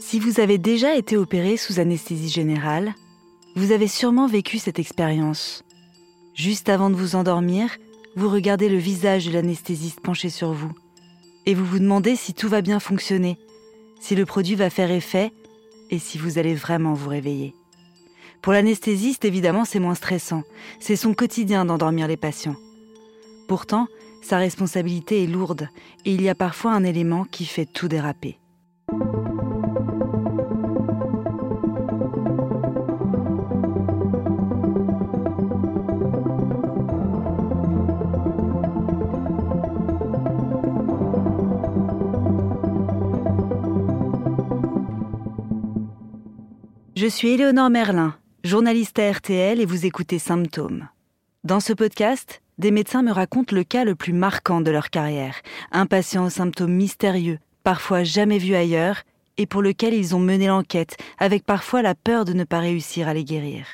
Si vous avez déjà été opéré sous anesthésie générale, vous avez sûrement vécu cette expérience. Juste avant de vous endormir, vous regardez le visage de l'anesthésiste penché sur vous et vous vous demandez si tout va bien fonctionner, si le produit va faire effet et si vous allez vraiment vous réveiller. Pour l'anesthésiste, évidemment, c'est moins stressant. C'est son quotidien d'endormir les patients. Pourtant, sa responsabilité est lourde et il y a parfois un élément qui fait tout déraper. Je suis Éléonore Merlin, journaliste à RTL et vous écoutez Symptômes. Dans ce podcast, des médecins me racontent le cas le plus marquant de leur carrière, un patient aux symptômes mystérieux, parfois jamais vu ailleurs, et pour lequel ils ont mené l'enquête, avec parfois la peur de ne pas réussir à les guérir.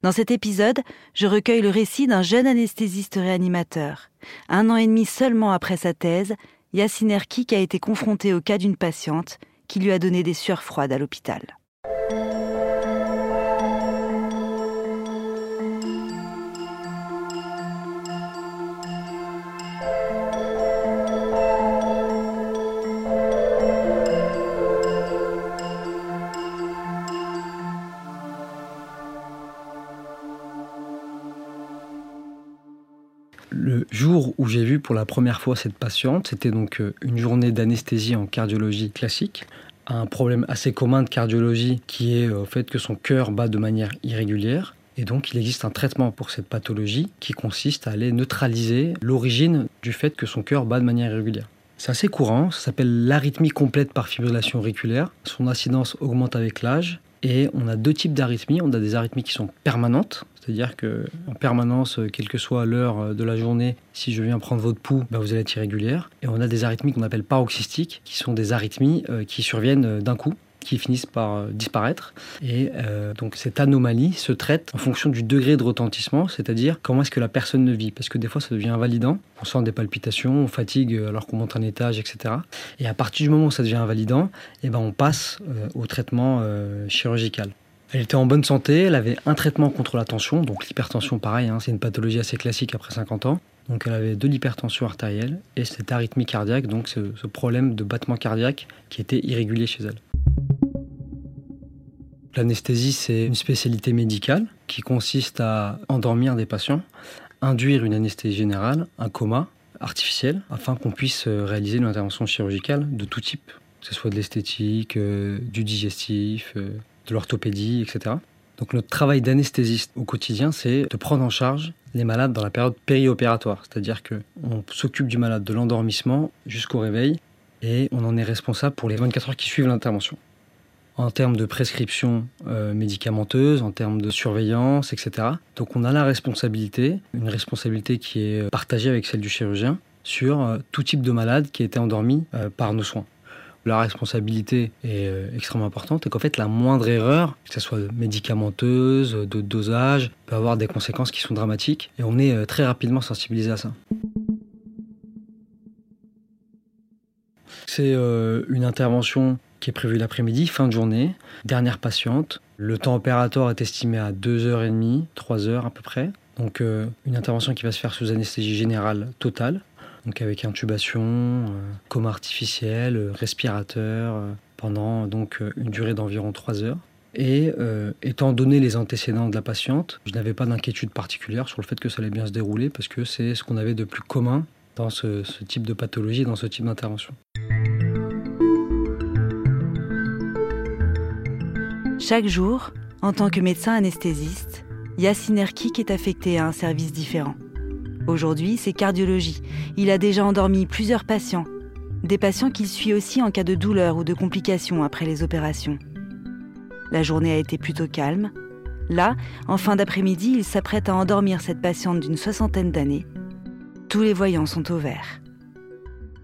Dans cet épisode, je recueille le récit d'un jeune anesthésiste réanimateur. Un an et demi seulement après sa thèse, Yacine Erkik a été confronté au cas d'une patiente qui lui a donné des sueurs froides à l'hôpital. Le jour où j'ai vu pour la première fois cette patiente, c'était donc euh, une journée d'anesthésie en cardiologie classique. Un problème assez commun de cardiologie qui est euh, au fait que son cœur bat de manière irrégulière. Et donc, il existe un traitement pour cette pathologie qui consiste à aller neutraliser l'origine du fait que son cœur bat de manière irrégulière. C'est assez courant, ça s'appelle l'arythmie complète par fibrillation auriculaire. Son incidence augmente avec l'âge et on a deux types d'arythmies. On a des arythmies qui sont permanentes, c'est-à-dire que en permanence, euh, quelle que soit l'heure euh, de la journée, si je viens prendre votre pouls, ben vous allez être irrégulière. Et on a des arythmies qu'on appelle paroxystiques, qui sont des arythmies euh, qui surviennent d'un coup qui finissent par disparaître. Et donc cette anomalie se traite en fonction du degré de retentissement, c'est-à-dire comment est-ce que la personne ne vit. Parce que des fois, ça devient invalidant. On sent des palpitations, on fatigue alors qu'on monte un étage, etc. Et à partir du moment où ça devient invalidant, eh ben, on passe au traitement chirurgical. Elle était en bonne santé, elle avait un traitement contre la tension, donc l'hypertension pareil, hein, c'est une pathologie assez classique après 50 ans. Donc elle avait de l'hypertension artérielle et cette arythmie cardiaque, donc ce, problème de battement cardiaque qui était irrégulier chez elle. L'anesthésie, c'est une spécialité médicale qui consiste à endormir des patients, induire une anesthésie générale, un coma artificiel, afin qu'on puisse réaliser une intervention chirurgicale de tout type, que ce soit de l'esthétique, euh, du digestif, euh, de l'orthopédie, etc. Donc notre travail d'anesthésiste au quotidien, c'est de prendre en charge les malades dans la période périopératoire, c'est-à-dire que on s'occupe du malade de l'endormissement jusqu'au réveil et on en est responsable pour les 24 heures qui suivent l'intervention. En termes de prescription euh, médicamenteuse, en termes de surveillance, etc. Donc on a la responsabilité, une responsabilité qui est partagée avec celle du chirurgien, sur euh, tout type de malade qui a été endormi euh, par nos soins responsabilité est euh, extrêmement importante et qu'en fait la moindre erreur, que ce soit médicamenteuse, de dosage, peut avoir des conséquences qui sont dramatiques et on est euh, très rapidement sensibilisé à ça. C'est euh, une intervention qui est prévue l'après-midi, fin de journée, dernière patiente. Le temps opératoire est estimé à 2h30, 3h à peu près. Donc une intervention qui va se faire sous anesthésie générale totale donc avec intubation, euh, coma artificiel, euh, respirateur, euh, pendant donc une durée d'environ 3 heures. Et étant donné les antécédents de la patiente, je n'avais pas d'inquiétude particulière sur le fait que ça allait bien se dérouler parce que c'est ce qu'on avait de plus commun dans ce, ce type de pathologie, dans ce type d'intervention. Chaque jour, en tant que médecin anesthésiste, Yacine Erkik est affecté à un service différent. Aujourd'hui, c'est cardiologie. Il a déjà endormi plusieurs patients. Des patients qu'il suit aussi en cas de douleur ou de complications après les opérations. La journée a été plutôt calme. Là, en fin d'après-midi, il s'apprête à endormir cette patiente d'une soixantaine d'années. Tous les voyants sont au vert.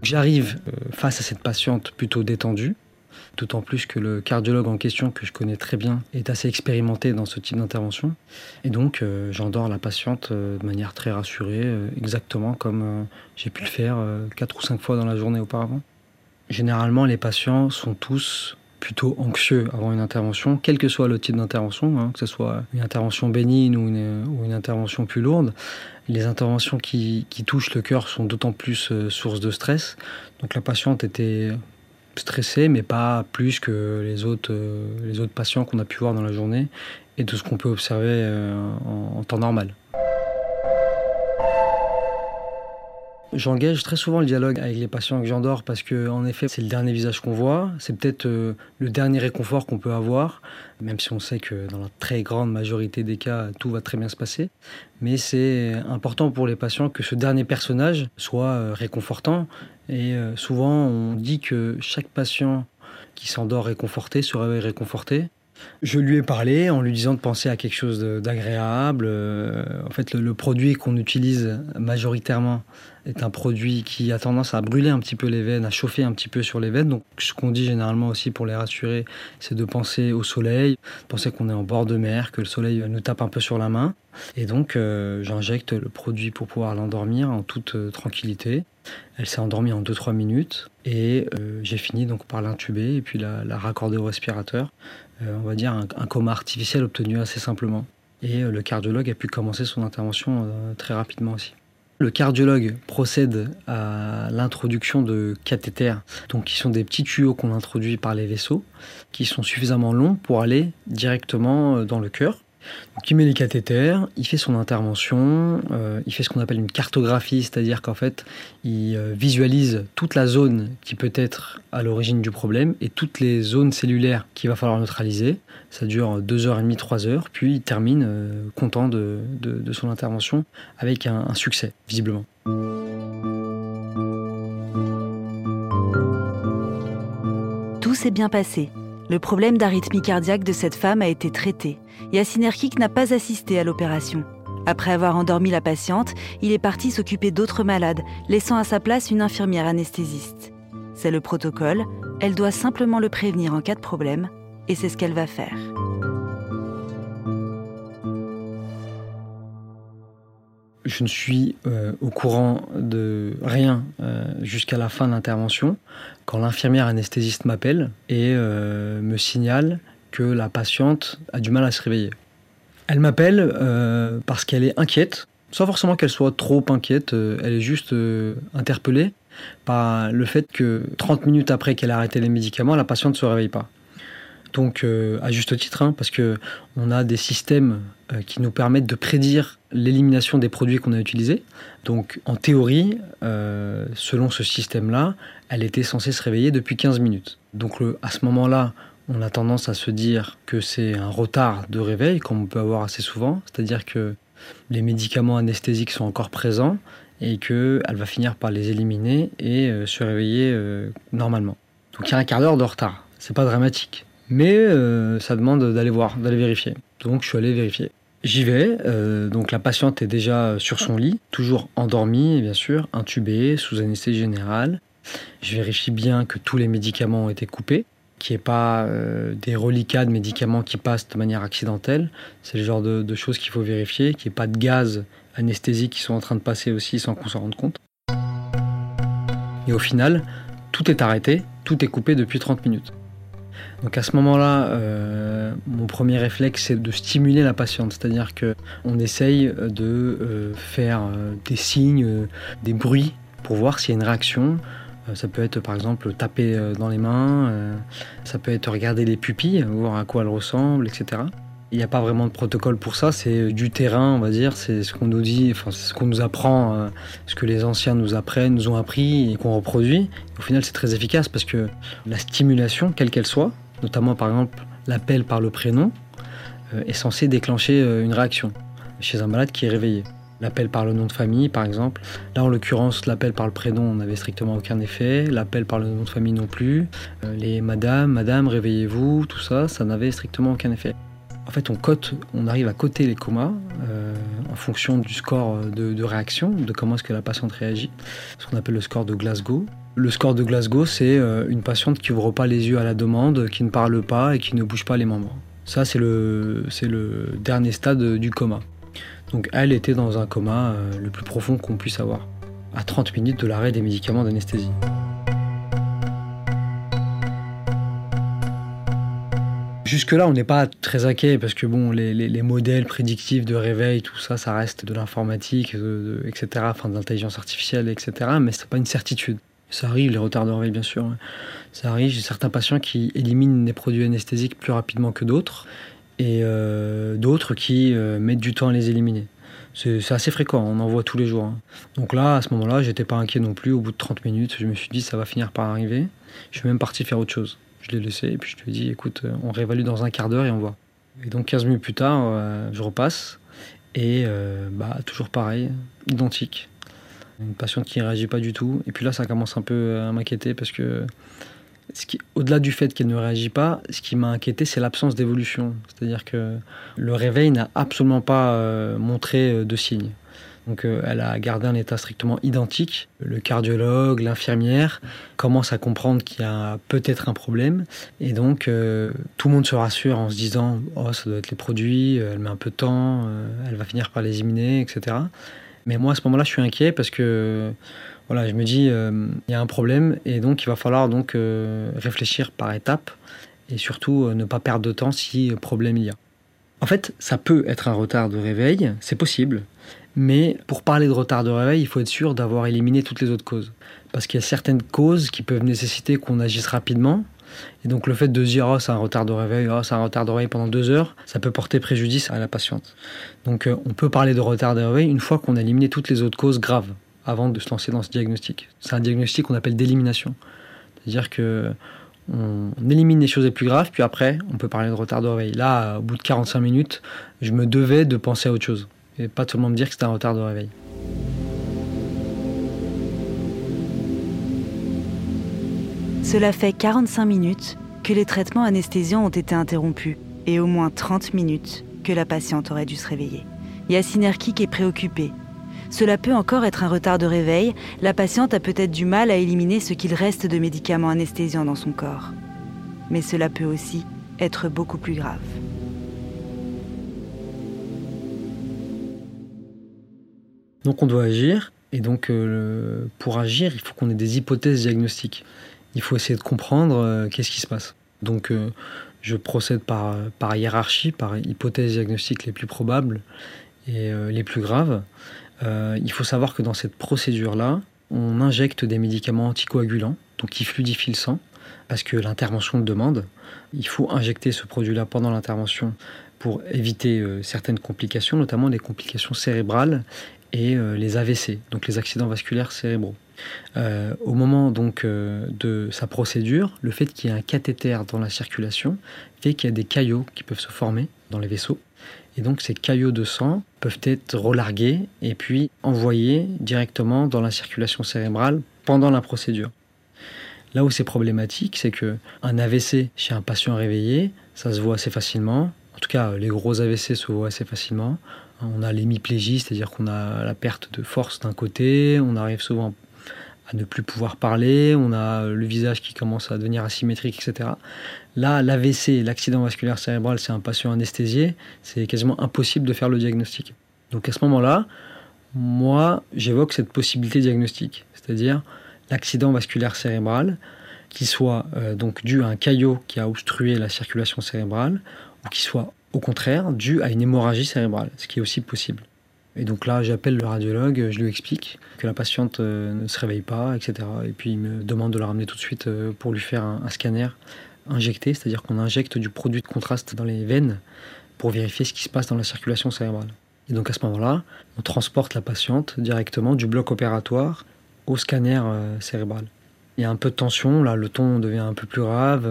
J'arrive euh, face à cette patiente plutôt détendue, D'autant plus que le cardiologue en question, que je connais très bien, est assez expérimenté dans ce type d'intervention. Et donc, euh, j'endors la patiente euh, de manière très rassurée, euh, exactement comme j'ai pu le faire quatre ou cinq fois dans la journée auparavant. Généralement, les patients sont tous plutôt anxieux avant une intervention, quel que soit le type d'intervention, hein, que ce soit une intervention bénigne ou une, intervention plus lourde. Les interventions qui, touchent le cœur sont d'autant plus source de stress. Donc la patiente était stressée, mais pas plus que les autres, euh, les autres patients qu'on a pu voir dans la journée et de ce qu'on peut observer euh, en temps normal. J'engage très souvent le dialogue avec les patients que j'endors parce que, en effet, c'est le dernier visage qu'on voit. C'est peut-être euh, le dernier réconfort qu'on peut avoir, même si on sait que dans la très grande majorité des cas, tout va très bien se passer. Mais c'est important pour les patients que ce dernier personnage soit réconfortant. Et euh, souvent, on dit que chaque patient qui s'endort réconforté se réveille réconforté. Je lui ai parlé en lui disant de penser à quelque chose d'agréable. En fait, le produit qu'on utilise majoritairement est un produit qui a tendance à brûler un petit peu les veines, à chauffer un petit peu sur les veines. Donc ce qu'on dit généralement aussi pour les rassurer, c'est de penser au soleil, penser qu'on est en bord de mer, que le soleil nous tape un peu sur la main. Et donc euh, j'injecte le produit pour pouvoir l'endormir en toute euh, tranquillité. Elle s'est endormie en 2-3 minutes et euh, j'ai fini donc par l'intuber et puis la, raccorder au respirateur. on va dire un, coma artificiel obtenu assez simplement. Et le cardiologue a pu commencer son intervention très rapidement aussi. Le cardiologue procède à l'introduction de cathéters, donc qui sont des petits tuyaux qu'on introduit par les vaisseaux, qui sont suffisamment longs pour aller directement euh, dans le cœur. Donc il met les cathéters, il fait son intervention, euh, il fait ce qu'on appelle une cartographie, c'est-à-dire qu'en fait il euh, visualise toute la zone qui peut être à l'origine du problème et toutes les zones cellulaires qu'il va falloir neutraliser. Ça dure 2h30, 3 heures, puis il termine euh, content de, son intervention avec un succès, visiblement. Tout s'est bien passé. Le problème d'arythmie cardiaque de cette femme a été traité. Yacine Erkik n'a pas assisté à l'opération. Après avoir endormi la patiente, il est parti s'occuper d'autres malades, laissant à sa place une infirmière anesthésiste. C'est le protocole, elle doit simplement le prévenir en cas de problème, et c'est ce qu'elle va faire. Je ne suis euh, au courant de rien euh, jusqu'à la fin de l'intervention, quand l'infirmière anesthésiste m'appelle et euh, me signale que la patiente a du mal à se réveiller. Elle m'appelle parce qu'elle est inquiète, sans forcément qu'elle soit trop inquiète, elle est juste interpellée par le fait que 30 minutes après qu'elle a arrêté les médicaments, la patiente ne se réveille pas. Donc à juste titre, hein, parce que on a des systèmes qui nous permettent de prédire l'élimination des produits qu'on a utilisés. Donc en théorie, euh, selon ce système-là, elle était censée se réveiller depuis 15 minutes. Donc à ce moment-là, on a tendance à se dire que c'est un retard de réveil, comme on peut avoir assez souvent, c'est-à-dire que les médicaments anesthésiques sont encore présents et qu'elle va finir par les éliminer et euh, se réveiller normalement. Donc il y a un quart d'heure de retard, c'est pas dramatique. Mais ça demande d'aller voir, d'aller vérifier. Donc je suis allé vérifier. J'y vais, euh, donc la patiente est déjà sur son lit, toujours endormie bien sûr, intubée, sous anesthésie générale. Je vérifie bien que tous les médicaments ont été coupés, qu'il n'y ait pas euh, des reliquats de médicaments qui passent de manière accidentelle. C'est le genre de, choses qu'il faut vérifier, qu'il n'y ait pas de gaz anesthésiques qui sont en train de passer aussi sans qu'on s'en rende compte. Et au final, tout est arrêté, tout est coupé depuis 30 minutes. Donc à ce moment-là, euh, mon premier réflexe c'est de stimuler la patiente, c'est-à-dire que on essaye de euh, faire euh, des signes, des bruits pour voir s'il y a une réaction. Ça peut être par exemple taper dans les mains, ça peut être regarder les pupilles, voir à quoi elles ressemblent, etc. Il n'y a pas vraiment de protocole pour ça, c'est du terrain, on va dire, c'est ce qu'on nous dit, enfin, c'est ce qu'on nous apprend, ce que les anciens nous apprennent, nous ont appris et qu'on reproduit. Au final, c'est très efficace parce que la stimulation, quelle qu'elle soit, notamment par exemple l'appel par le prénom, euh, est censé déclencher euh, une réaction chez un malade qui est réveillé. L'appel par le nom de famille, par exemple. Là, en l'occurrence, l'appel par le prénom n'avait strictement aucun effet. L'appel par le nom de famille non plus. Euh, les madame, madame, réveillez-vous, tout ça, ça n'avait strictement aucun effet. En fait, on arrive à coter les comas en fonction du score de, réaction, de comment est-ce que la patiente réagit, ce qu'on appelle le score de Glasgow. Le score de Glasgow, c'est euh, une patiente qui ouvre pas les yeux à la demande, qui ne parle pas et qui ne bouge pas les membres. Ça, c'est le, c'est le dernier stade du coma. Donc elle était dans un coma euh, le plus profond qu'on puisse avoir, à 30 minutes de l'arrêt des médicaments d'anesthésie. Jusque-là, on n'est pas très inquiet parce que bon, les, modèles prédictifs de réveil, tout ça, ça reste de l'informatique, etc., enfin de l'intelligence artificielle, etc., mais c'est pas une certitude. Ça arrive, les retards de réveil, bien sûr. Hein. Ça arrive, j'ai certains patients qui éliminent des produits anesthésiques plus rapidement que d'autres et euh, d'autres qui euh, mettent du temps à les éliminer. C'est assez fréquent, on en voit tous les jours. Hein. Donc là, à ce moment-là, j'étais pas inquiet non plus. Au bout de 30 minutes, je me suis dit, ça va finir par arriver. Je suis même parti faire autre chose. Je l'ai laissé et puis je lui ai dit, écoute, on réévalue dans un quart d'heure et on voit. Et donc 15 minutes plus tard, euh, je repasse et bah, toujours pareil, identique. Une patiente qui ne réagit pas du tout. Et puis là, ça commence un peu à m'inquiéter parce que au-delà du fait qu'elle ne réagit pas, ce qui m'a inquiété, c'est l'absence d'évolution. C'est-à-dire que le réveil n'a absolument pas euh, montré euh, de signes. Donc euh, elle a gardé un état strictement identique. Le cardiologue, l'infirmière commencent à comprendre qu'il y a peut-être un problème. Et donc tout le monde se rassure en se disant Oh, ça doit être les produits, elle met un peu de temps, elle va finir par les éliminer, etc. Mais moi à ce moment-là, je suis inquiet parce que voilà, je me dis, euh, il y a un problème et donc il va falloir donc euh, réfléchir par étapes et surtout euh, ne pas perdre de temps si problème il y a. En fait, ça peut être un retard de réveil, c'est possible, mais pour parler de retard de réveil, il faut être sûr d'avoir éliminé toutes les autres causes. Parce qu'il y a certaines causes qui peuvent nécessiter qu'on agisse rapidement. Et donc le fait de dire oh, c'est un retard de réveil, oh, c'est un retard de réveil pendant deux heures, ça peut porter préjudice à la patiente. Donc on peut parler de retard de réveil une fois qu'on a éliminé toutes les autres causes graves avant de se lancer dans ce diagnostic. C'est un diagnostic qu'on appelle d'élimination. C'est-à-dire que on élimine les choses les plus graves, puis après, on peut parler de retard de réveil. Là, au bout de 45 minutes, je me devais de penser à autre chose. Et pas tout le monde dire que c'était un retard de réveil. Cela fait 45 minutes que les traitements anesthésiants ont été interrompus et au moins 30 minutes que la patiente aurait dû se réveiller. Yacine Erkik est préoccupé cela peut encore être un retard de réveil, la patiente a peut-être du mal à éliminer ce qu'il reste de médicaments anesthésiants dans son corps. Mais cela peut aussi être beaucoup plus grave. Donc on doit agir, et donc euh, pour agir, il faut qu'on ait des hypothèses diagnostiques. Il faut essayer de comprendre euh, qu'est-ce qui se passe. Donc euh, je procède par, par hiérarchie, par hypothèses diagnostiques les plus probables et les plus graves. Il faut savoir que dans cette procédure-là, on injecte des médicaments anticoagulants, donc qui fluidifient le sang, parce que l'intervention le demande. Il faut injecter ce produit-là pendant l'intervention pour éviter certaines complications, notamment des complications cérébrales et euh, les AVC, donc les accidents vasculaires cérébraux. au moment donc de sa procédure, le fait qu'il y ait un cathéter dans la circulation fait qu'il y a des caillots qui peuvent se former dans les vaisseaux et donc ces caillots de sang peuvent être relargués et puis envoyés directement dans la circulation cérébrale pendant la procédure. Là où c'est problématique, c'est que un AVC chez un patient réveillé, ça se voit assez facilement. En tout cas, les gros AVC se voient assez facilement. On a l'hémiplégie, c'est-à-dire qu'on a la perte de force d'un côté, on arrive souvent à ne plus pouvoir parler, on a le visage qui commence à devenir asymétrique, etc. Là, l'AVC, l'accident vasculaire cérébral, c'est un patient anesthésié, c'est quasiment impossible de faire le diagnostic. Donc à ce moment-là, moi, j'évoque cette possibilité diagnostique, c'est-à-dire l'accident vasculaire cérébral qui soit euh, donc dû à un caillot qui a obstrué la circulation cérébrale ou qui soit au contraire dû à une hémorragie cérébrale, ce qui est aussi possible. Et donc là, j'appelle le radiologue, je lui explique que la patiente euh, ne se réveille pas, etc. Et puis il me demande de la ramener tout de suite euh, pour lui faire un, scanner injecté, c'est-à-dire qu'on injecte du produit de contraste dans les veines pour vérifier ce qui se passe dans la circulation cérébrale. Et donc à ce moment-là, on transporte la patiente directement du bloc opératoire au scanner euh, cérébral. Il y a un peu de tension, là le ton devient un peu plus grave,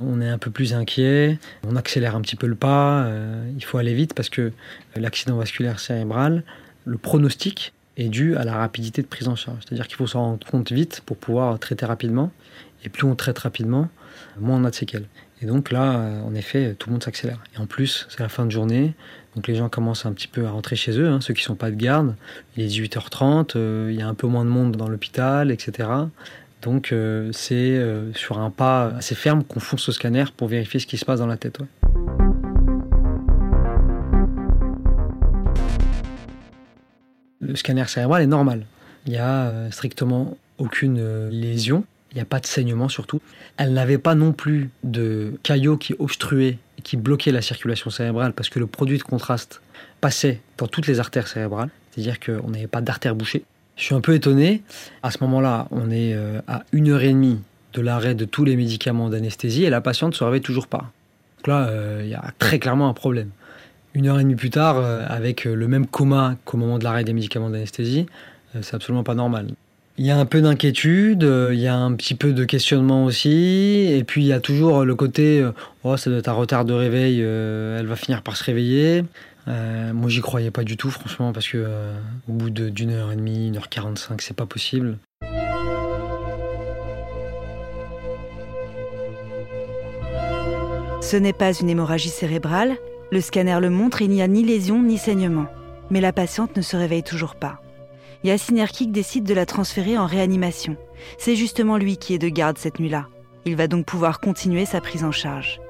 on est un peu plus inquiet, on accélère un petit peu le pas, euh, il faut aller vite parce que l'accident vasculaire cérébral, le pronostic est dû à la rapidité de prise en charge. C'est-à-dire qu'il faut s'en rendre compte vite pour pouvoir traiter rapidement. Et plus on traite rapidement, moins on a de séquelles. Et donc là, euh, en effet, tout le monde s'accélère. Et en plus, c'est la fin de journée, donc les gens commencent un petit peu à rentrer chez eux, hein, ceux qui ne sont pas de garde. Il est 18h30, euh, il y a un peu moins de monde dans l'hôpital, etc. Donc euh, c'est euh, sur un pas assez ferme qu'on fonce au scanner pour vérifier ce qui se passe dans la tête. Le scanner cérébral est normal. Il n'y a euh, strictement aucune lésion. il n'y a pas de saignement surtout. Elle n'avait pas non plus de caillots qui obstruaient, qui bloquaient la circulation cérébrale parce que le produit de contraste passait dans toutes les artères cérébrales, c'est-à-dire qu'on n'avait pas d'artères bouchées. Je suis un peu étonné. À ce moment-là, on est euh, à une heure et demie de l'arrêt de tous les médicaments d'anesthésie et la patiente ne se réveille toujours pas. Donc là, euh, il y a très clairement un problème. Une heure et demie plus tard, euh, avec le même coma qu'au moment de l'arrêt des médicaments d'anesthésie, c'est absolument pas normal. Il y a un peu d'inquiétude, il y a un petit peu de questionnement aussi, et puis il y a toujours le côté oh ça doit être un retard de réveil, elle va finir par se réveiller. Euh, moi, j'y croyais pas du tout, franchement, parce que euh, au bout d'une heure et demie, une heure quarante-cinq, c'est pas possible. Ce n'est pas une hémorragie cérébrale. Le scanner le montre, il n'y a ni lésion ni saignement. Mais la patiente ne se réveille toujours pas. Yassine Erkik décide de la transférer en réanimation. C'est justement lui qui est de garde cette nuit-là. Il va donc pouvoir continuer sa prise en charge.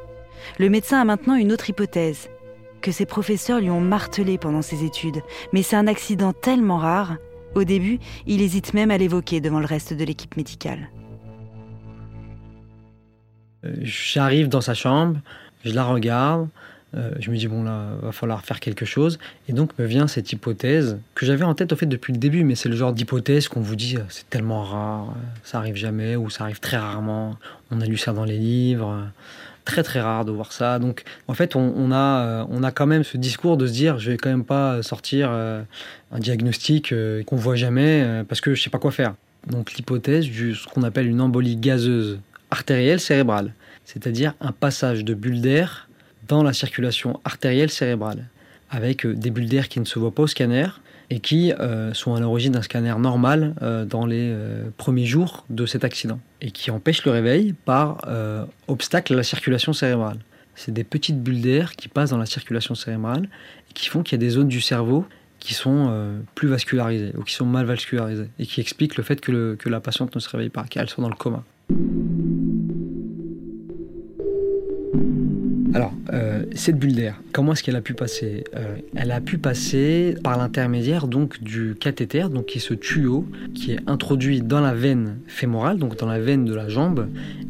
Le médecin a maintenant une autre hypothèse que ses professeurs lui ont martelé pendant ses études, mais c'est un accident tellement rare, au début, il hésite même à l'évoquer devant le reste de l'équipe médicale. Euh, j'arrive dans sa chambre, je la regarde, euh, je me dis bon là, va falloir faire quelque chose, et donc me vient cette hypothèse que j'avais en tête au fait depuis le début, mais c'est le genre d'hypothèse qu'on vous dit c'est tellement rare, ça arrive jamais ou ça arrive très rarement. On a lu ça dans les livres très très rare de voir ça. Donc en fait, on, a, euh, on a quand même ce discours de se dire je vais quand même pas sortir euh, un diagnostic euh, qu'on voit jamais parce que je sais pas quoi faire. Donc l'hypothèse de ce qu'on appelle une embolie gazeuse artérielle cérébrale, c'est-à-dire un passage de bulles d'air dans la circulation artérielle cérébrale, avec des bulles d'air qui ne se voient pas au scanner, et qui euh, sont à l'origine d'un scanner normal euh, dans les euh, premiers jours de cet accident et qui empêchent le réveil par obstacle à la circulation cérébrale. C'est des petites bulles d'air qui passent dans la circulation cérébrale et qui font qu'il y a des zones du cerveau qui sont plus vascularisées ou qui sont mal vascularisées et qui expliquent le fait que, que la patiente ne se réveille pas, qu'elle soit dans le coma. Cette bulle d'air, comment est-ce qu'elle a pu passer euh, Elle a pu passer par l'intermédiaire donc du cathéter, qui est ce tuyau qui est introduit dans la veine fémorale, donc dans la veine de la jambe,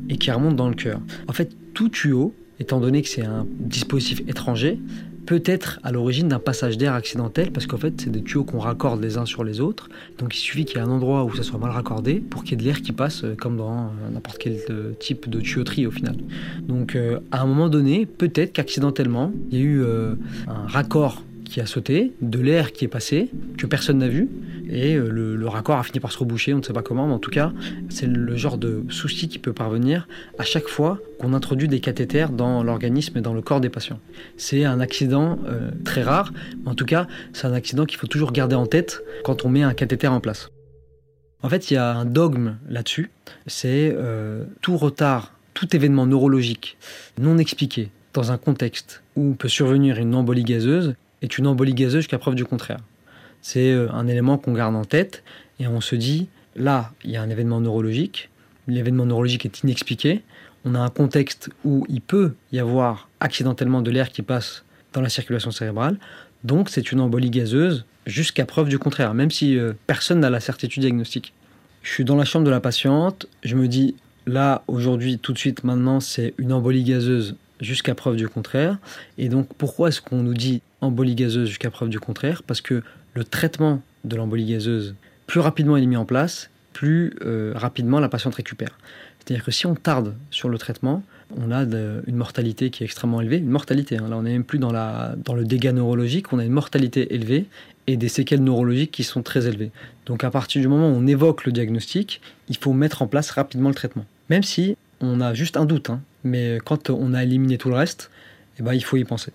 et qui remonte dans le cœur. En fait, tout tuyau, étant donné que c'est un dispositif étranger, peut être à l'origine d'un passage d'air accidentel parce qu'en fait c'est des tuyaux qu'on raccorde les uns sur les autres. Donc il suffit qu'il y ait un endroit où ça soit mal raccordé pour qu'il y ait de l'air qui passe euh, comme dans euh, n'importe quel euh, type de tuyauterie au final. Donc à un moment donné, peut-être qu'accidentellement, il y a eu un raccord qui a sauté, de l'air qui est passé, que personne n'a vu, et euh, le, raccord a fini par se reboucher, on ne sait pas comment, mais en tout cas, c'est le genre de souci qui peut parvenir à chaque fois qu'on introduit des cathéters dans l'organisme et dans le corps des patients. C'est un accident euh, très rare, mais en tout cas, c'est un accident qu'il faut toujours garder en tête quand on met un cathéter en place. En fait, il y a un dogme là-dessus, c'est euh, tout retard, tout événement neurologique non expliqué dans un contexte où peut survenir une embolie gazeuse est une embolie gazeuse jusqu'à preuve du contraire. C'est euh, un élément qu'on garde en tête et on se dit, là, il y a un événement neurologique, l'événement neurologique est inexpliqué, on a un contexte où il peut y avoir accidentellement de l'air qui passe dans la circulation cérébrale, donc c'est une embolie gazeuse jusqu'à preuve du contraire, même si euh, personne n'a la certitude diagnostique. Je suis dans la chambre de la patiente, je me dis, là, aujourd'hui, tout de suite, maintenant, c'est une embolie gazeuse jusqu'à preuve du contraire. Et donc pourquoi est-ce qu'on nous dit embolie gazeuse jusqu'à preuve du contraire? Parce que le traitement de l'embolie gazeuse, plus rapidement il est mis en place, plus euh, rapidement la patiente récupère. C'est-à-dire que si on tarde sur le traitement, on a une mortalité qui est extrêmement élevée. Une mortalité, hein. là on n'est même plus dans, dans le dégât neurologique, on a une mortalité élevée et des séquelles neurologiques qui sont très élevées. Donc à partir du moment où on évoque le diagnostic, il faut mettre en place rapidement le traitement. Même si on a juste un doute, hein. mais quand on a éliminé tout le reste, eh ben, il faut y penser.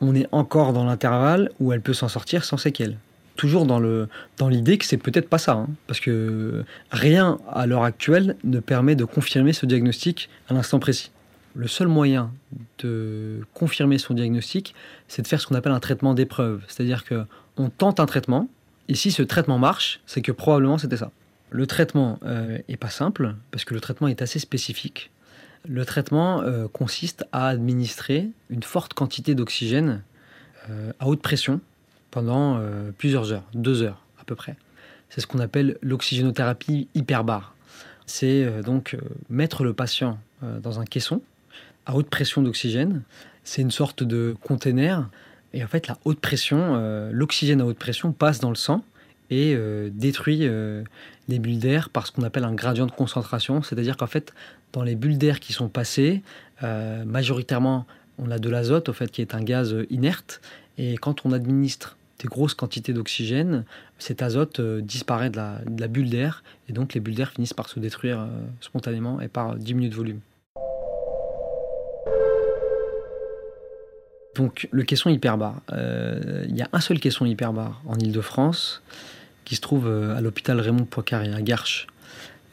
On est encore dans l'intervalle où elle peut s'en sortir sans séquelles. Toujours dans l'idée que c'est peut-être pas ça, hein. parce que rien à l'heure actuelle ne permet de confirmer ce diagnostic à l'instant précis. Le seul moyen de confirmer son diagnostic, c'est de faire ce qu'on appelle un traitement d'épreuve. C'est-à-dire qu'on tente un traitement, et si ce traitement marche, c'est que probablement c'était ça. Le traitement euh, est pas simple parce que le traitement est assez spécifique. Le traitement euh, consiste à administrer une forte quantité d'oxygène euh, à haute pression pendant plusieurs heures, deux heures à peu près. C'est ce qu'on appelle l'oxygénothérapie hyperbare. C'est donc mettre le patient dans un caisson à haute pression d'oxygène. C'est une sorte de container. Et en fait, la haute pression, l'oxygène à haute pression passe dans le sang et détruit les bulles d'air par ce qu'on appelle un gradient de concentration. C'est-à-dire qu'en fait, dans les bulles d'air qui sont passées, euh, majoritairement, on a de l'azote, fait, qui est un gaz inerte. Et quand on administre des grosses quantités d'oxygène, cet azote euh, disparaît de la, bulle d'air. Et donc, les bulles d'air finissent par se détruire euh, spontanément et par diminuer de volume. Donc, le caisson hyperbare. Il y a un seul caisson hyperbare en Ile-de-France qui se trouve à l'hôpital Raymond Poincaré à Garches.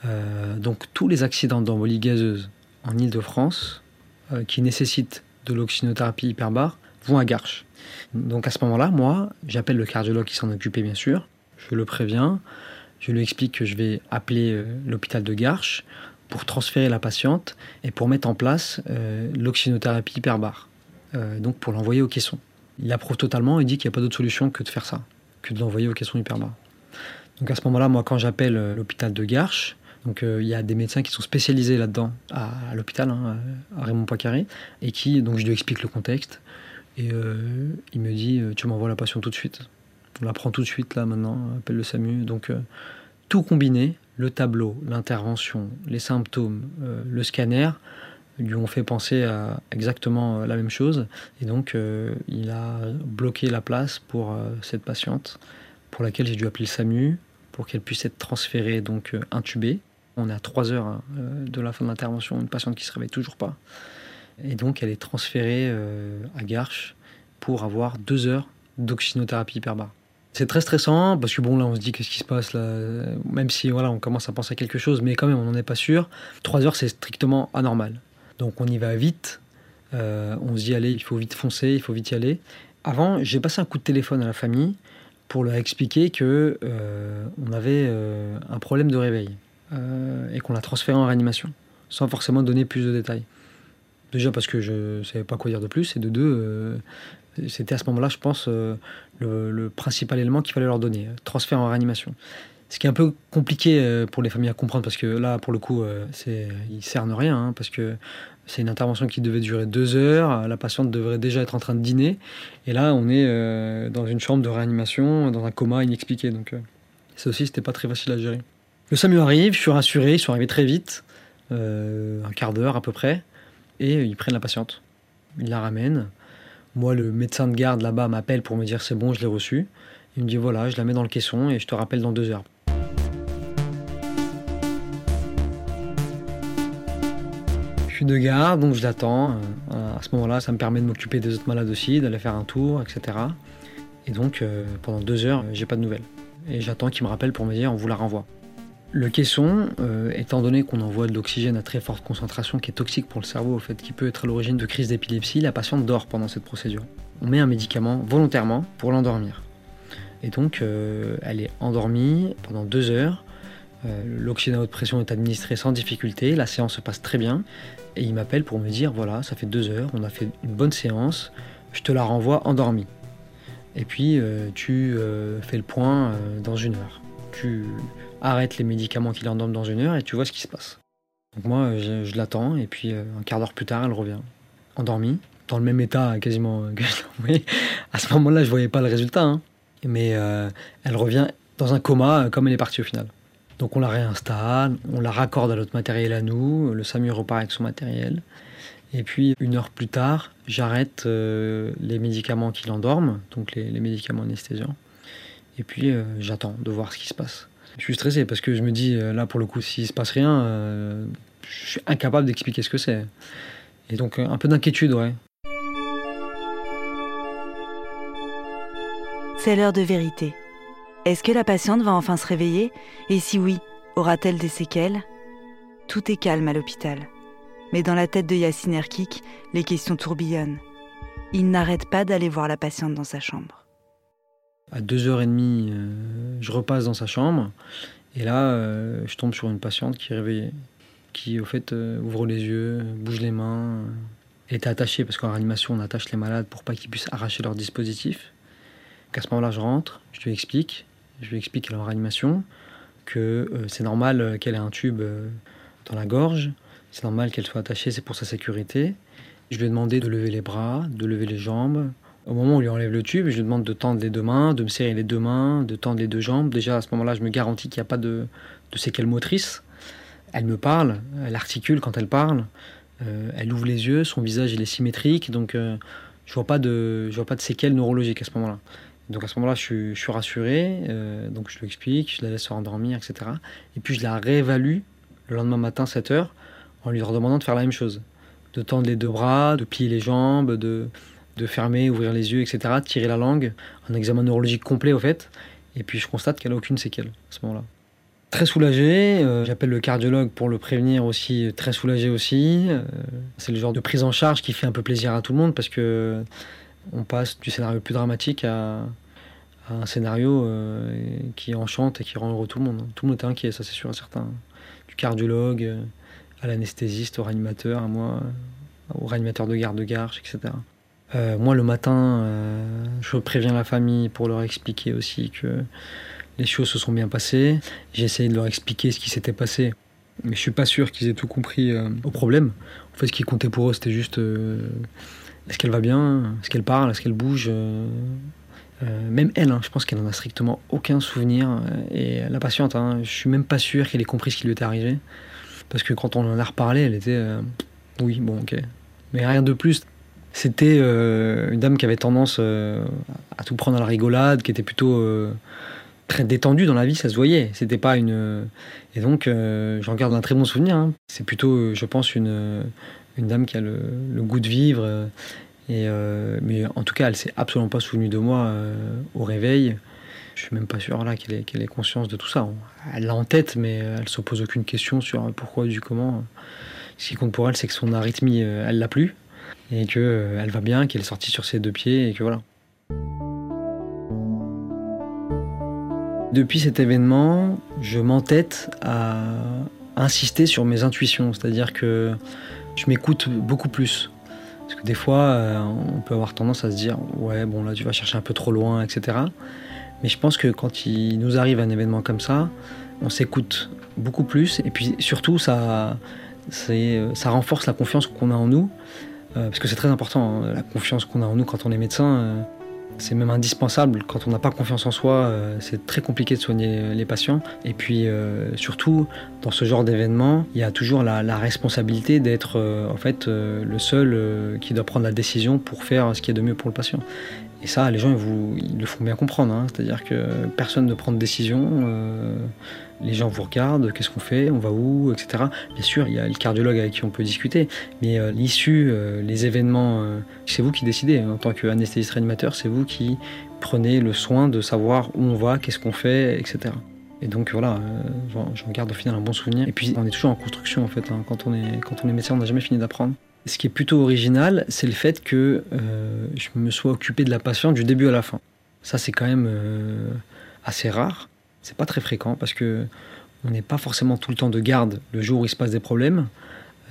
Euh, donc tous les accidents d'embolie gazeuse en Ile-de-France euh, qui nécessitent de l'oxynothérapie hyperbare vont à Garches. Donc à ce moment-là, moi, j'appelle le cardiologue qui s'en occupait bien sûr, je le préviens, je lui explique que je vais appeler euh, l'hôpital de Garches pour transférer la patiente et pour mettre en place l'oxynothérapie hyperbare, donc pour l'envoyer au caisson. Il approuve totalement et dit qu'il n'y a pas d'autre solution que de faire ça, que de l'envoyer au caisson hyperbare. Donc à ce moment-là, moi, quand j'appelle l'hôpital de Garches, donc euh, il y a des médecins qui sont spécialisés là-dedans à, l'hôpital, hein, à Raymond Poincaré, et qui, donc je lui explique le contexte, et euh, il me dit euh, tu m'envoies la patient tout de suite. On la prend tout de suite là maintenant, appelle le SAMU. Donc tout combiné, le tableau, l'intervention, les symptômes, le scanner, lui ont fait penser à exactement la même chose. Et donc, il a bloqué la place pour cette patiente, pour laquelle j'ai dû appeler le SAMU, pour qu'elle puisse être transférée, donc intubée. On est à 3 heures hein, euh, de la fin de l'intervention, une patiente qui se réveille toujours pas. Et donc elle est transférée euh, à Garches pour avoir 2 heures d'oxynothérapie hyperbare. C'est très stressant parce que bon là on se dit qu'est-ce qui se passe même si voilà on commence à penser à quelque chose mais quand même on n'en est pas sûr. 3 heures c'est strictement anormal. Donc on y va vite. Euh, on se dit allez il faut vite foncer, il faut vite y aller. Avant j'ai passé un coup de téléphone à la famille pour leur expliquer que on avait un problème de réveil. Euh, et qu'on l'a transféré en réanimation, sans forcément donner plus de détails. Déjà parce que je ne savais pas quoi dire de plus, et de deux, euh, c'était à ce moment-là, je pense, euh, le, principal élément qu'il fallait leur donner, transfert en réanimation. Ce qui est un peu compliqué pour les familles à comprendre, parce que là, pour le coup, c'est, ils cernent rien, hein, parce que c'est une intervention qui devait durer deux heures, la patiente devrait déjà être en train de dîner, et là, on est dans une chambre de réanimation, dans un coma inexpliqué, donc ça aussi, c'était pas très facile à gérer. Le SAMU arrive, je suis rassuré, ils sont arrivés très vite, euh, un quart d'heure à peu près, et ils prennent la patiente. Ils la ramènent. Moi, le médecin de garde là-bas m'appelle pour me dire c'est bon, je l'ai reçu. Il me dit voilà, je la mets dans le caisson et je te rappelle dans deux heures. De garde, donc je l'attends. Euh, à ce moment-là, ça me permet de m'occuper des autres malades aussi, d'aller faire un tour, etc. Et donc, euh, pendant deux heures, j'ai pas de nouvelles. Et j'attends qu'il me rappelle pour me dire on vous la renvoie. Le caisson, euh, étant donné qu'on envoie de l'oxygène à très forte concentration qui est toxique pour le cerveau, au fait, qui peut être à l'origine de crises d'épilepsie, la patiente dort pendant cette procédure. On met un médicament volontairement pour l'endormir. Et donc, elle est endormie pendant deux heures. L'oxygène à haute pression est administré sans difficulté. La séance se passe très bien. Et il m'appelle pour me dire voilà, ça fait deux heures, on a fait une bonne séance, je te la renvoie endormie. Et puis, tu fais le point dans une heure. Tu arrête les médicaments qui l'endorment dans une heure et tu vois ce qui se passe. Donc moi, je, l'attends et puis euh, un quart d'heure plus tard, elle revient, endormie, dans le même état quasiment que je À ce moment-là, je voyais pas le résultat, hein. mais euh, elle revient dans un coma euh, comme elle est partie au final. Donc on la réinstalle, on la raccorde à notre matériel à nous, le SAMU repart avec son matériel. Et puis une heure plus tard, j'arrête les médicaments qui l'endorment, donc les, médicaments anesthésiants. Et puis j'attends de voir ce qui se passe. Je suis stressé parce que je me dis, euh, là, pour le coup, s'il se passe rien, euh, je suis incapable d'expliquer ce que c'est. Et donc, euh, un peu d'inquiétude, ouais. C'est l'heure de vérité. Est-ce que la patiente va enfin se réveiller? Et si oui, aura-t-elle des séquelles? Tout est calme à l'hôpital. Mais dans la tête de Yacine Erkik, les questions tourbillonnent. Il n'arrête pas d'aller voir la patiente dans sa chambre à 2h30, euh, je repasse dans sa chambre. Et là, euh, je tombe sur une patiente qui est réveillée, qui au fait euh, ouvre les yeux, bouge les mains. Elle était attachée parce qu'en réanimation, on attache les malades pour pas qu'ils puissent arracher leur dispositif. À ce moment-là, je rentre, je lui explique, je lui explique qu'elle est réanimation, que c'est normal qu'elle ait un tube dans la gorge, c'est normal qu'elle soit attachée, c'est pour sa sécurité. Je lui ai demandé de lever les bras, de lever les jambes. Au moment où on lui enlève le tube, je lui demande de tendre les deux mains, de me serrer les deux mains, de tendre les deux jambes. Déjà, à ce moment-là, je me garantis qu'il n'y a pas de, séquelles motrices. Elle me parle, elle articule quand elle parle, euh, elle ouvre les yeux, son visage est symétrique, donc euh, je vois vois pas de séquelles neurologiques à ce moment-là. Donc à ce moment-là, je suis, rassuré, euh, donc je lui explique, je la laisse se rendormir, etc. Et puis je la réévalue le lendemain matin, 7 heures, en lui redemandant de faire la même chose. De tendre les deux bras, de plier les jambes, de, de fermer, ouvrir les yeux, etc. De tirer la langue. Un examen neurologique complet, au fait. Et puis je constate qu'elle n'a aucune séquelle à ce moment-là. Très soulagé, euh, j'appelle le cardiologue pour le prévenir aussi, très soulagé aussi. Euh, c'est le genre de prise en charge qui fait un peu plaisir à tout le monde parce que on passe du scénario plus dramatique à, un scénario euh, qui enchante et qui rend heureux tout le monde. Tout le monde était inquiet, ça c'est sûr certain. Du cardiologue à l'anesthésiste, au réanimateur, à moi, au réanimateur de garde de gare, etc. Euh, moi, le matin, euh, je préviens la famille pour leur expliquer aussi que les choses se sont bien passées. J'ai essayé de leur expliquer ce qui s'était passé, mais je suis pas sûr qu'ils aient tout compris euh, au problème. En fait, ce qui comptait pour eux, c'était juste est-ce qu'elle va bien, est-ce qu'elle parle, est-ce qu'elle bouge? même elle, hein, je pense qu'elle en a strictement aucun souvenir. Et la patiente, hein, je suis même pas sûr qu'elle ait compris ce qui lui était arrivé. Parce que quand on en a reparlé, elle était oui, bon, ok. Mais rien de plus. C'était euh, une dame qui avait tendance euh, à tout prendre à la rigolade, qui était plutôt euh, très détendue dans la vie, ça se voyait. C'était pas une. Et donc, j'en garde un très bon souvenir. Hein. C'est plutôt, je pense, une, une dame qui a le, goût de vivre. Et, mais en tout cas, elle s'est absolument pas souvenue de moi au réveil. Je suis même pas sûr là qu'elle ait, ait conscience de tout ça. Elle l'a en tête, mais elle se pose aucune question sur pourquoi, du comment. Ce qui compte pour elle, c'est que son arythmie, elle l'a plus et qu'elle euh, va bien, qu'elle est sortie sur ses deux pieds et que voilà. Depuis cet événement, je m'entête à insister sur mes intuitions, c'est-à-dire que je m'écoute beaucoup plus. Parce que des fois, euh, on peut avoir tendance à se dire ouais, bon là tu vas chercher un peu trop loin, etc. Mais je pense que quand il nous arrive un événement comme ça, on s'écoute beaucoup plus et puis surtout ça, ça renforce la confiance qu'on a en nous euh, parce que c'est très important, hein, la confiance qu'on a en nous quand on est médecin. Euh, c'est même indispensable. Quand on n'a pas confiance en soi, euh, c'est très compliqué de soigner les patients. Et puis surtout, dans ce genre d'événement, il y a toujours la, responsabilité d'être en fait le seul qui doit prendre la décision pour faire ce qui est de mieux pour le patient. Et ça, les gens, ils, le font bien comprendre. Hein. C'est-à-dire que personne ne prend de décision les gens vous regardent, qu'est-ce qu'on fait, on va où, etc. Bien sûr, il y a le cardiologue avec qui on peut discuter, mais euh, l'issue, euh, les événements, euh, c'est vous qui décidez. En tant qu'anesthésiste réanimateur, c'est vous qui prenez le soin de savoir où on va, qu'est-ce qu'on fait, etc. Et donc voilà, j'en garde au final un bon souvenir. Et puis on est toujours en construction en fait. Hein. Quand, on est, quand on est médecin, on n'a jamais fini d'apprendre. Ce qui est plutôt original, c'est le fait que je me sois occupé de la patiente du début à la fin. Ça, c'est quand même assez rare. C'est pas très fréquent parce que on n'est pas forcément tout le temps de garde le jour où il se passe des problèmes.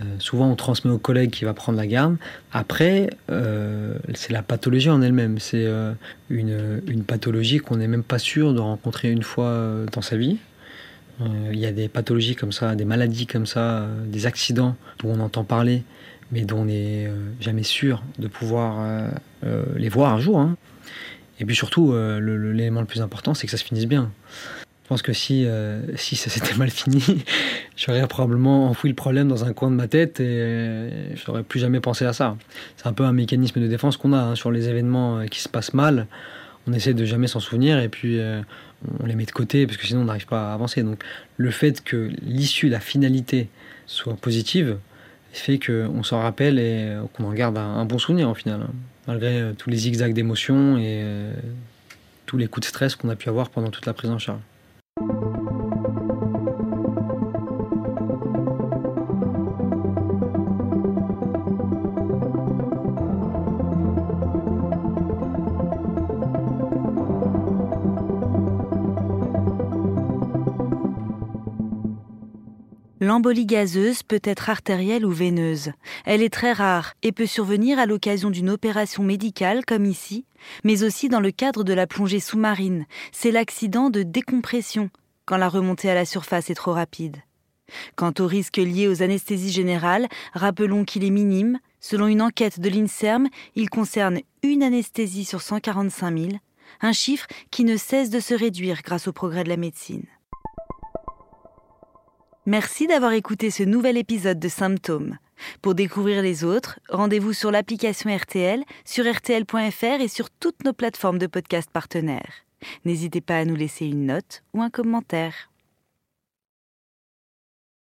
Euh, souvent, on transmet au collègue qui va prendre la garde. Après, euh, c'est la pathologie en elle-même. C'est euh, une, une, pathologie qu'on n'est même pas sûr de rencontrer une fois dans sa vie. Il y a des pathologies comme ça, des maladies comme ça, des accidents dont on entend parler, mais dont on n'est jamais sûr de pouvoir les voir un jour. Hein. Et puis surtout, l'élément le plus important, c'est que ça se finisse bien. Je pense que si, euh, si ça s'était mal fini, j'aurais probablement enfoui le problème dans un coin de ma tête et euh, je n'aurais plus jamais pensé à ça. C'est un peu un mécanisme de défense qu'on a hein, sur les événements euh, qui se passent mal. On essaie de jamais s'en souvenir et puis on les met de côté parce que sinon on n'arrive pas à avancer. Donc le fait que l'issue, la finalité soit positive, fait qu'on s'en rappelle et qu'on en garde un, bon souvenir au final, hein, malgré tous les zigzags d'émotions et tous les coups de stress qu'on a pu avoir pendant toute la prise en charge. L'embolie gazeuse peut être artérielle ou veineuse. Elle est très rare et peut survenir à l'occasion d'une opération médicale comme ici, mais aussi dans le cadre de la plongée sous-marine. C'est l'accident de décompression quand la remontée à la surface est trop rapide. Quant au risque lié aux anesthésies générales, rappelons qu'il est minime. Selon une enquête de l'INSERM, il concerne une anesthésie sur 145 000, un chiffre qui ne cesse de se réduire grâce au progrès de la médecine. Merci d'avoir écouté ce nouvel épisode de Symptômes. Pour découvrir les autres, rendez-vous sur l'application RTL, sur rtl.fr et sur toutes nos plateformes de podcast partenaires. N'hésitez pas à nous laisser une note ou un commentaire.